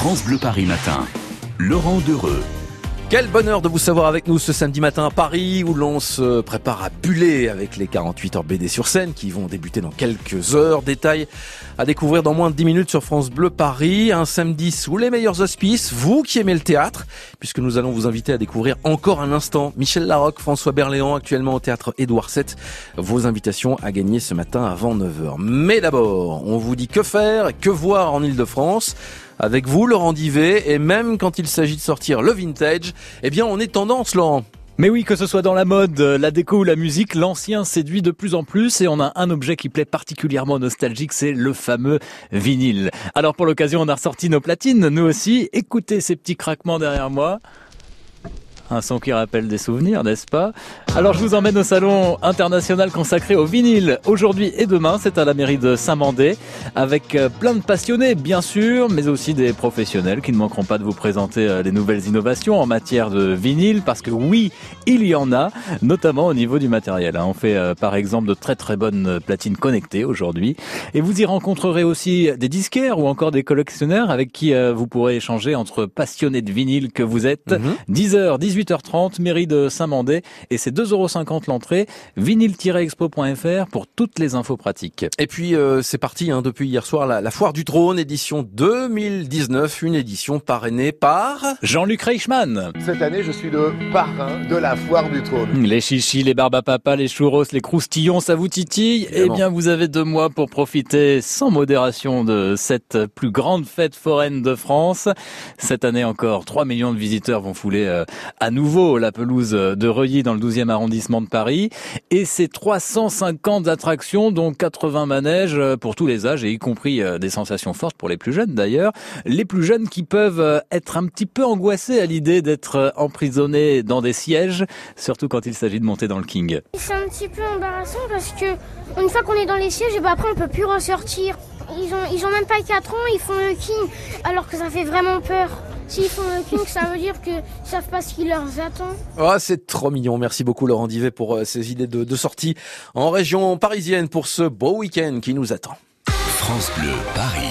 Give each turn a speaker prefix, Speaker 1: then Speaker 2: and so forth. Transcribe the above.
Speaker 1: France Bleu Paris Matin. Laurent Dereux.
Speaker 2: Quel bonheur de vous savoir avec nous ce samedi matin à Paris où l'on se prépare à buller avec les 48 heures BD sur scène qui vont débuter dans quelques heures. Détails à découvrir dans moins de 10 minutes sur France Bleu Paris. Un samedi sous les meilleurs auspices. Vous qui aimez le théâtre, puisque nous allons vous inviter à découvrir encore un instant Michel Larocque, François Berléand actuellement au théâtre Édouard VII. Vos invitations à gagner ce matin avant 9h. Mais d'abord, on vous dit que faire, que voir en Ile-de-France avec vous, Laurent Divet, et même quand il s'agit de sortir le vintage, eh bien, on est tendance, Laurent.
Speaker 3: Mais oui, que ce soit dans la mode, la déco ou la musique, l'ancien séduit de plus en plus et on a un objet qui plaît particulièrement nostalgique, c'est le fameux vinyle. Alors pour l'occasion, on a ressorti nos platines, nous aussi. Écoutez ces petits craquements derrière moi. Un son qui rappelle des souvenirs, n'est-ce pas? Alors je vous emmène au salon international consacré au vinyle. Aujourd'hui et demain, c'est à la mairie de Saint-Mandé, avec euh, plein de passionnés, bien sûr, mais aussi des professionnels qui ne manqueront pas de vous présenter euh, les nouvelles innovations en matière de vinyle, parce que oui, il y en a, notamment au niveau du matériel. Hein. On fait euh, par exemple de très très bonnes platines connectées aujourd'hui, et vous y rencontrerez aussi des disquaires ou encore des collectionneurs avec qui vous pourrez échanger entre passionnés de vinyle que vous êtes. 10h, 18 18h30, mairie de Saint-Mandé, et c'est 2,50€ l'entrée, vinyle-expo.fr pour toutes les infos pratiques.
Speaker 2: Et puis euh, c'est parti hein, depuis hier soir, la, Foire du Trône, édition 2019, une édition parrainée par...
Speaker 3: Jean-Luc Reichmann.
Speaker 4: Cette année, je suis le parrain de la Foire du Trône.
Speaker 3: Les chichis, les barbes à papa, les churros, les croustillons, ça vous titille? Eh bien, vous avez deux mois pour profiter sans modération de cette plus grande fête foraine de France. Cette année encore, 3 millions de visiteurs vont fouler euh, à à nouveau la pelouse de Reuilly dans le 12e arrondissement de Paris. Et c'est 350 attractions, dont 80 manèges pour tous les âges, et y compris euh, des sensations fortes pour les plus jeunes d'ailleurs. Les plus jeunes qui peuvent euh, être un petit peu angoissés à l'idée d'être euh, emprisonnés dans des sièges, surtout quand il s'agit de monter dans le King.
Speaker 5: C'est un petit peu embarrassant parce que une fois qu'on est dans les sièges, et ben après on peut plus ressortir. Ils ont, ils ont même pas 4 ans, ils font le King, alors que ça fait vraiment peur. S'ils font le King, ça veut dire qu'ils savent pas ce qui leur attend.
Speaker 2: Oh, c'est trop mignon. Merci beaucoup Laurent Divet pour euh, ces idées de, de sortie en région parisienne pour ce beau week-end qui nous attend.
Speaker 1: France Bleu, Paris.